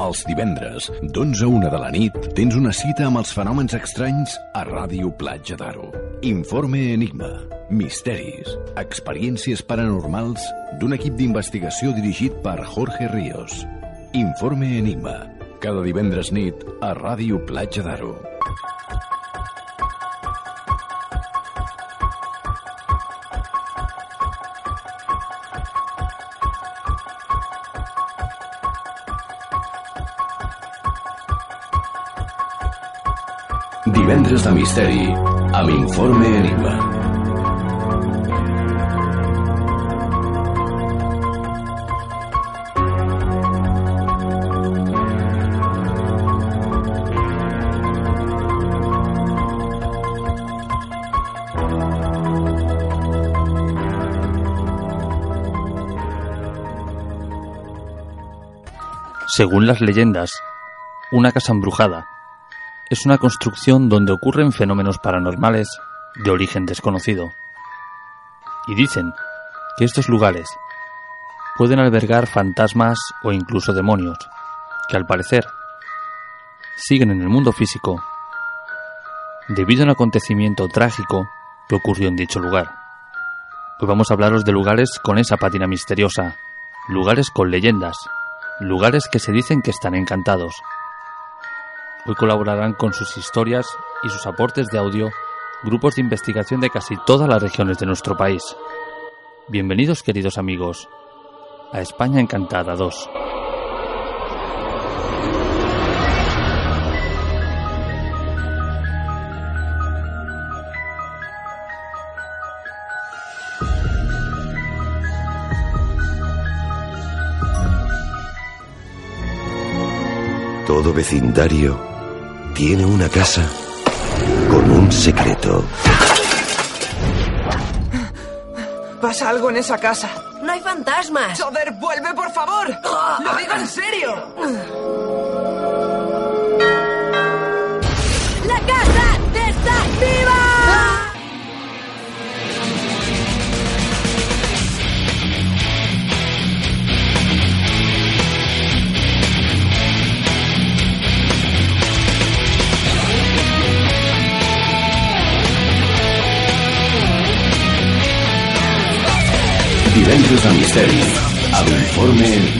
Els divendres, d'11 a 1 de la nit, tens una cita amb els fenòmens estranys a Ràdio Platja d'Aro. Informe Enigma. Misteris. Experiències paranormals d'un equip d'investigació dirigit per Jorge Ríos. Informe Enigma. Cada divendres nit a Ràdio Platja d'Aro. Divendres de misteri amb Informe Enigma. Según las leyendas, una casa embrujada es una construcción donde ocurren fenómenos paranormales de origen desconocido. Y dicen que estos lugares pueden albergar fantasmas o incluso demonios, que al parecer siguen en el mundo físico debido a un acontecimiento trágico que ocurrió en dicho lugar. Hoy vamos a hablaros de lugares con esa pátina misteriosa, lugares con leyendas, lugares que se dicen que están encantados. Hoy colaborarán con sus historias y sus aportes de audio grupos de investigación de casi todas las regiones de nuestro país. Bienvenidos queridos amigos a España Encantada 2. Todo vecindario tiene una casa con un secreto. Pasa algo en esa casa. No hay fantasmas. Joder, vuelve, por favor. Lo digo en serio. Divendres de misteri amb Informe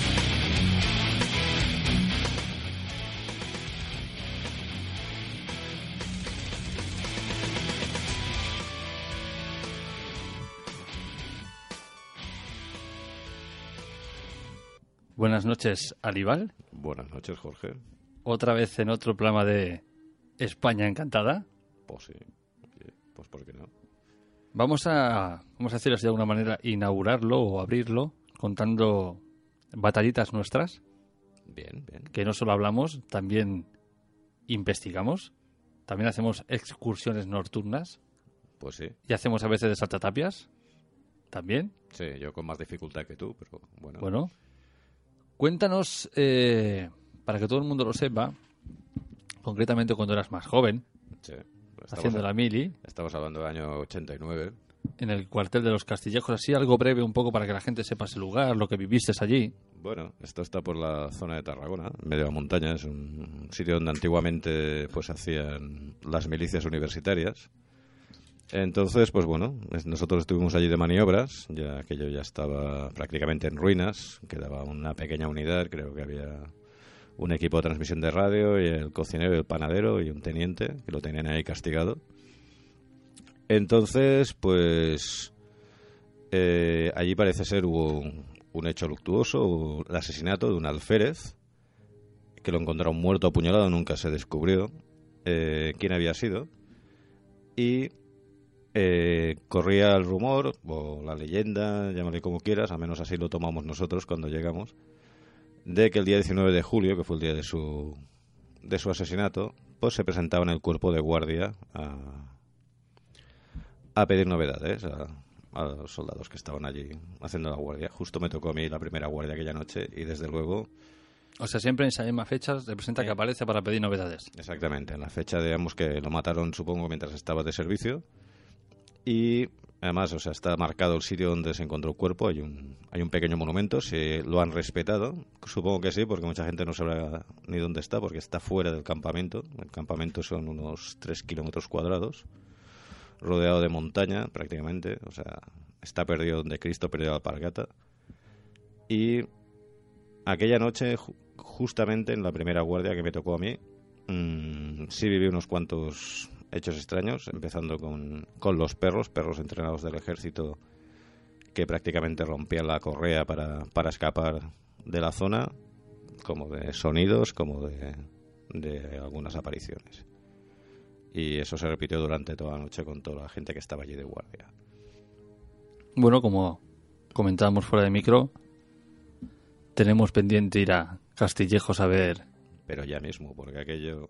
Buenas noches, Alibal. Buenas noches, Jorge. Otra vez en otro programa de España Encantada. Pues sí. Pues ¿por qué no? Vamos a, vamos a hacer así de alguna manera, inaugurarlo o abrirlo contando batallitas nuestras. Bien, bien. Que no solo hablamos, también investigamos. También hacemos excursiones nocturnas. Pues sí. Y hacemos a veces de saltatapias. También. Sí, yo con más dificultad que tú, pero bueno. Bueno. Cuéntanos, eh, para que todo el mundo lo sepa, concretamente cuando eras más joven, Sí. Haciendo la mili, estamos hablando del año 89. en el cuartel de los Castillejos, así algo breve un poco para que la gente sepa ese lugar, lo que viviste allí. Bueno, esto está por la zona de Tarragona, en medio de la montaña. Es un sitio donde antiguamente pues hacían las milicias universitarias. Entonces, pues bueno, nosotros estuvimos allí de maniobras, ya aquello ya estaba prácticamente en ruinas, quedaba una pequeña unidad, creo que había un equipo de transmisión de radio y el cocinero y el panadero y un teniente que lo tenían ahí castigado. Entonces, pues eh, allí parece ser hubo un, un hecho luctuoso, el asesinato de un alférez que lo encontraron muerto apuñalado, nunca se descubrió eh, quién había sido. Y eh, corría el rumor, o la leyenda, llámale como quieras, al menos así lo tomamos nosotros cuando llegamos, de que el día 19 de julio, que fue el día de su, de su asesinato, pues se presentaba en el cuerpo de guardia a, a pedir novedades a, a los soldados que estaban allí haciendo la guardia. Justo me tocó a mí la primera guardia aquella noche y desde luego, O sea, siempre en esa misma fecha se presenta que aparece para pedir novedades. exactamente, en la fecha digamos que lo mataron supongo mientras estaba de servicio y además, o sea, está marcado el sitio donde se encontró el cuerpo, hay un, hay un pequeño monumento, si lo han respetado, supongo que sí, porque mucha gente no sabrá ni dónde está, porque está fuera del campamento, el campamento son unos 3 kilómetros cuadrados, rodeado de montaña prácticamente, o sea, está perdido donde Cristo perdió la alpargata. Y aquella noche, ju- justamente en la primera guardia que me tocó a mí, mm, sí viví unos cuantos hechos extraños, empezando con, con los perros, perros entrenados del ejército que prácticamente rompían la correa para, para escapar de la zona, como de sonidos, como de, de algunas apariciones. Y eso se repitió durante toda la noche con toda la gente que estaba allí de guardia. Bueno, como comentábamos fuera de micro, tenemos pendiente ir a Castillejos a ver. Pero ya mismo, porque aquello,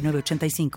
906985.